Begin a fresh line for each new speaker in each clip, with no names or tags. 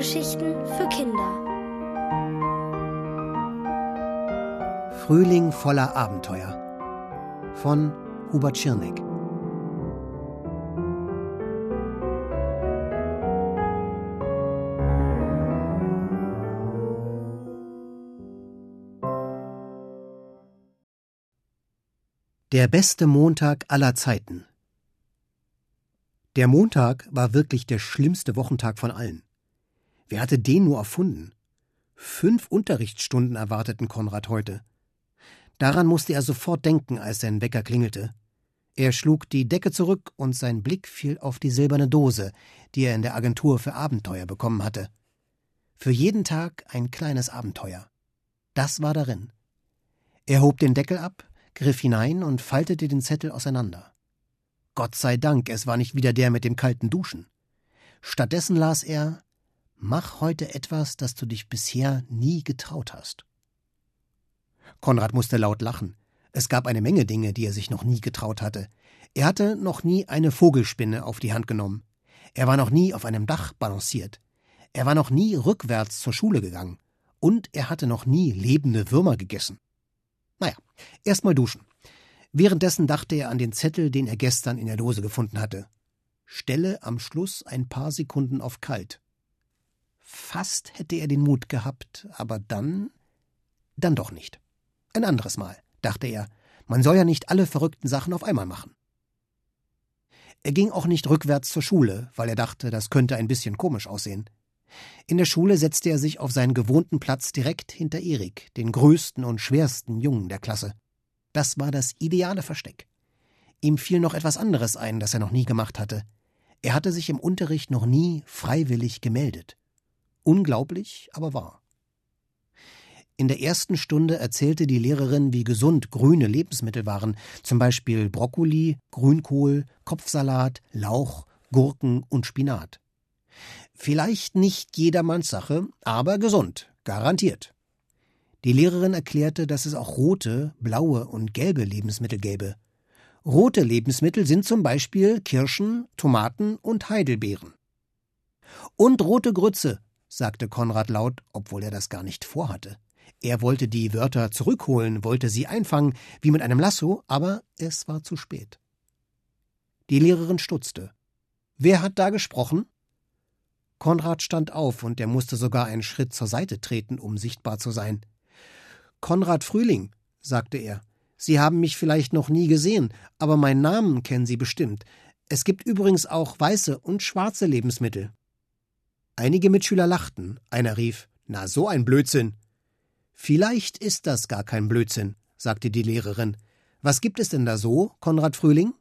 Hörgeschichten für Kinder.
Frühling voller Abenteuer von Hubert Schirneck. Der beste Montag aller Zeiten. Der Montag war wirklich der schlimmste Wochentag von allen. Wer hatte den nur erfunden? Fünf Unterrichtsstunden erwarteten Konrad heute. Daran musste er sofort denken, als sein Wecker klingelte. Er schlug die Decke zurück und sein Blick fiel auf die silberne Dose, die er in der Agentur für Abenteuer bekommen hatte. Für jeden Tag ein kleines Abenteuer. Das war darin. Er hob den Deckel ab, griff hinein und faltete den Zettel auseinander. Gott sei Dank, es war nicht wieder der mit dem kalten Duschen. Stattdessen las er Mach heute etwas, das du dich bisher nie getraut hast. Konrad musste laut lachen. Es gab eine Menge Dinge, die er sich noch nie getraut hatte. Er hatte noch nie eine Vogelspinne auf die Hand genommen. Er war noch nie auf einem Dach balanciert. Er war noch nie rückwärts zur Schule gegangen. Und er hatte noch nie lebende Würmer gegessen. Naja, erst mal duschen. Währenddessen dachte er an den Zettel, den er gestern in der Dose gefunden hatte. Stelle am Schluss ein paar Sekunden auf kalt. Fast hätte er den Mut gehabt, aber dann. dann doch nicht. Ein anderes Mal, dachte er. Man soll ja nicht alle verrückten Sachen auf einmal machen. Er ging auch nicht rückwärts zur Schule, weil er dachte, das könnte ein bisschen komisch aussehen. In der Schule setzte er sich auf seinen gewohnten Platz direkt hinter Erik, den größten und schwersten Jungen der Klasse. Das war das ideale Versteck. Ihm fiel noch etwas anderes ein, das er noch nie gemacht hatte. Er hatte sich im Unterricht noch nie freiwillig gemeldet. Unglaublich, aber wahr. In der ersten Stunde erzählte die Lehrerin, wie gesund grüne Lebensmittel waren, zum Beispiel Brokkoli, Grünkohl, Kopfsalat, Lauch, Gurken und Spinat. Vielleicht nicht jedermanns Sache, aber gesund, garantiert. Die Lehrerin erklärte, dass es auch rote, blaue und gelbe Lebensmittel gäbe. Rote Lebensmittel sind zum Beispiel Kirschen, Tomaten und Heidelbeeren. Und rote Grütze, sagte Konrad laut, obwohl er das gar nicht vorhatte. Er wollte die Wörter zurückholen, wollte sie einfangen, wie mit einem Lasso, aber es war zu spät. Die Lehrerin stutzte. Wer hat da gesprochen? Konrad stand auf und er musste sogar einen Schritt zur Seite treten, um sichtbar zu sein. Konrad Frühling, sagte er. Sie haben mich vielleicht noch nie gesehen, aber meinen Namen kennen Sie bestimmt. Es gibt übrigens auch weiße und schwarze Lebensmittel. Einige Mitschüler lachten. Einer rief: Na, so ein Blödsinn. Vielleicht ist das gar kein Blödsinn, sagte die Lehrerin. Was gibt es denn da so, Konrad Frühling?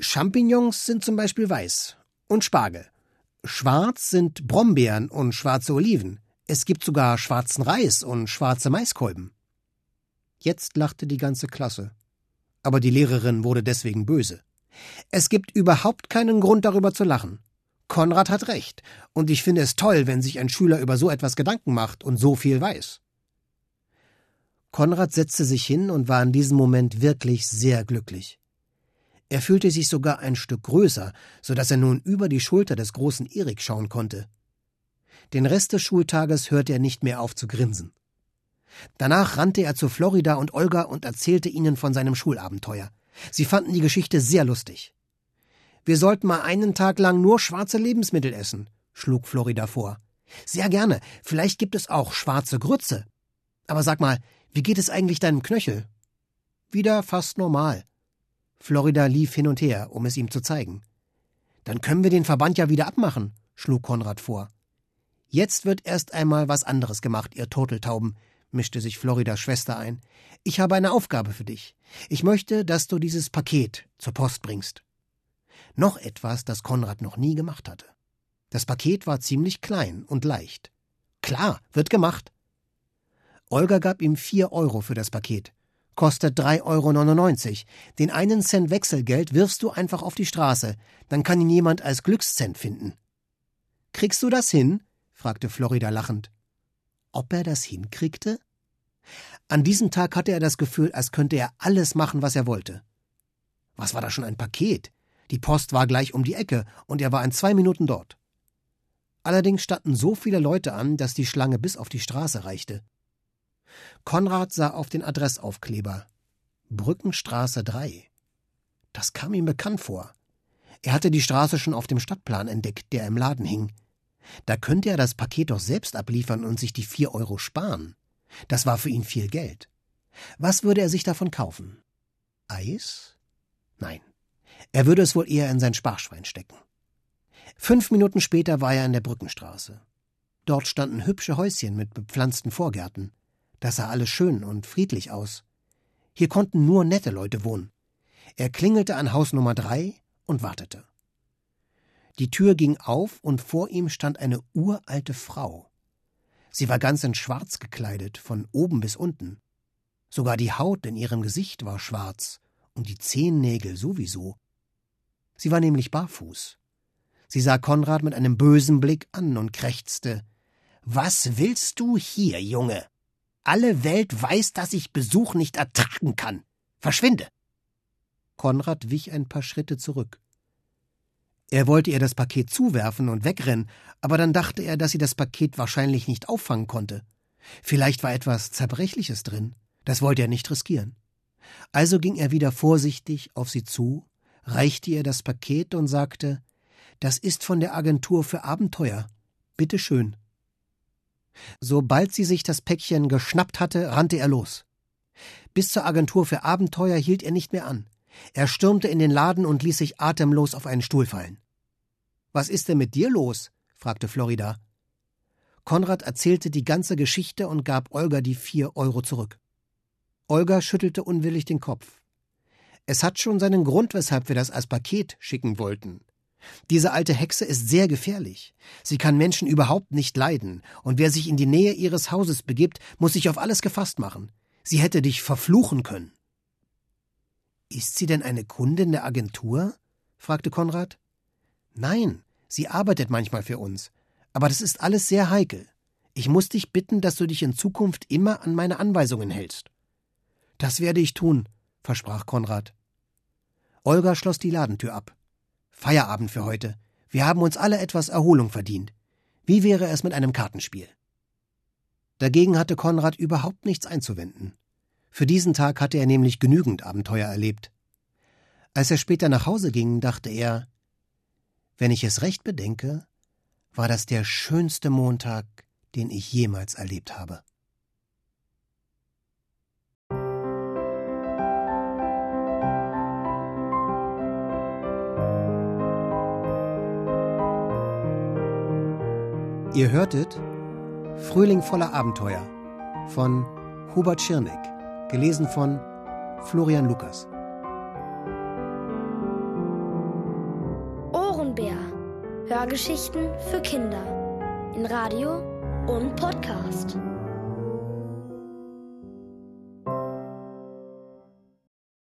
Champignons sind zum Beispiel weiß und Spargel. Schwarz sind Brombeeren und schwarze Oliven. Es gibt sogar schwarzen Reis und schwarze Maiskolben. Jetzt lachte die ganze Klasse. Aber die Lehrerin wurde deswegen böse. Es gibt überhaupt keinen Grund darüber zu lachen. Konrad hat recht, und ich finde es toll, wenn sich ein Schüler über so etwas Gedanken macht und so viel weiß. Konrad setzte sich hin und war in diesem Moment wirklich sehr glücklich. Er fühlte sich sogar ein Stück größer, so dass er nun über die Schulter des großen Erik schauen konnte. Den Rest des Schultages hörte er nicht mehr auf zu grinsen. Danach rannte er zu Florida und Olga und erzählte ihnen von seinem Schulabenteuer. Sie fanden die Geschichte sehr lustig. Wir sollten mal einen Tag lang nur schwarze Lebensmittel essen, schlug Florida vor. Sehr gerne. Vielleicht gibt es auch schwarze Grütze. Aber sag mal, wie geht es eigentlich deinem Knöchel? Wieder fast normal. Florida lief hin und her, um es ihm zu zeigen. Dann können wir den Verband ja wieder abmachen, schlug Konrad vor. Jetzt wird erst einmal was anderes gemacht, ihr Turteltauben, mischte sich Floridas Schwester ein. Ich habe eine Aufgabe für dich. Ich möchte, dass du dieses Paket zur Post bringst. Noch etwas, das Konrad noch nie gemacht hatte. Das Paket war ziemlich klein und leicht. Klar, wird gemacht. Olga gab ihm vier Euro für das Paket. Kostet drei Euro. neunundneunzig. Den einen Cent Wechselgeld wirfst du einfach auf die Straße. Dann kann ihn jemand als Glückscent finden. Kriegst du das hin? fragte Florida lachend. Ob er das hinkriegte? An diesem Tag hatte er das Gefühl, als könnte er alles machen, was er wollte. Was war da schon ein Paket? Die Post war gleich um die Ecke, und er war in zwei Minuten dort. Allerdings standen so viele Leute an, dass die Schlange bis auf die Straße reichte. Konrad sah auf den Adressaufkleber Brückenstraße 3. Das kam ihm bekannt vor. Er hatte die Straße schon auf dem Stadtplan entdeckt, der im Laden hing. Da könnte er das Paket doch selbst abliefern und sich die vier Euro sparen. Das war für ihn viel Geld. Was würde er sich davon kaufen? Eis? Nein. Er würde es wohl eher in sein Sparschwein stecken. Fünf Minuten später war er in der Brückenstraße. Dort standen hübsche Häuschen mit bepflanzten Vorgärten. Das sah alles schön und friedlich aus. Hier konnten nur nette Leute wohnen. Er klingelte an Haus Nummer drei und wartete. Die Tür ging auf und vor ihm stand eine uralte Frau. Sie war ganz in Schwarz gekleidet, von oben bis unten. Sogar die Haut in ihrem Gesicht war schwarz und die Zehennägel sowieso. Sie war nämlich barfuß. Sie sah Konrad mit einem bösen Blick an und krächzte Was willst du hier, Junge? Alle Welt weiß, dass ich Besuch nicht ertragen kann. Verschwinde. Konrad wich ein paar Schritte zurück. Er wollte ihr das Paket zuwerfen und wegrennen, aber dann dachte er, dass sie das Paket wahrscheinlich nicht auffangen konnte. Vielleicht war etwas Zerbrechliches drin. Das wollte er nicht riskieren. Also ging er wieder vorsichtig auf sie zu, reichte ihr das Paket und sagte Das ist von der Agentur für Abenteuer. Bitte schön. Sobald sie sich das Päckchen geschnappt hatte, rannte er los. Bis zur Agentur für Abenteuer hielt er nicht mehr an. Er stürmte in den Laden und ließ sich atemlos auf einen Stuhl fallen. Was ist denn mit dir los? fragte Florida. Konrad erzählte die ganze Geschichte und gab Olga die vier Euro zurück. Olga schüttelte unwillig den Kopf. Es hat schon seinen Grund, weshalb wir das als Paket schicken wollten. Diese alte Hexe ist sehr gefährlich. Sie kann Menschen überhaupt nicht leiden, und wer sich in die Nähe ihres Hauses begibt, muss sich auf alles gefasst machen. Sie hätte dich verfluchen können. Ist sie denn eine Kundin der Agentur? fragte Konrad. Nein, sie arbeitet manchmal für uns. Aber das ist alles sehr heikel. Ich muss dich bitten, dass du dich in Zukunft immer an meine Anweisungen hältst. Das werde ich tun, versprach Konrad. Olga schloss die Ladentür ab. Feierabend für heute. Wir haben uns alle etwas Erholung verdient. Wie wäre es mit einem Kartenspiel? Dagegen hatte Konrad überhaupt nichts einzuwenden. Für diesen Tag hatte er nämlich genügend Abenteuer erlebt. Als er später nach Hause ging, dachte er, wenn ich es recht bedenke, war das der schönste Montag, den ich jemals erlebt habe. Ihr hörtet Frühling voller Abenteuer von Hubert Schirneck. Gelesen von Florian Lukas.
Ohrenbär. Hörgeschichten für Kinder. In Radio und Podcast.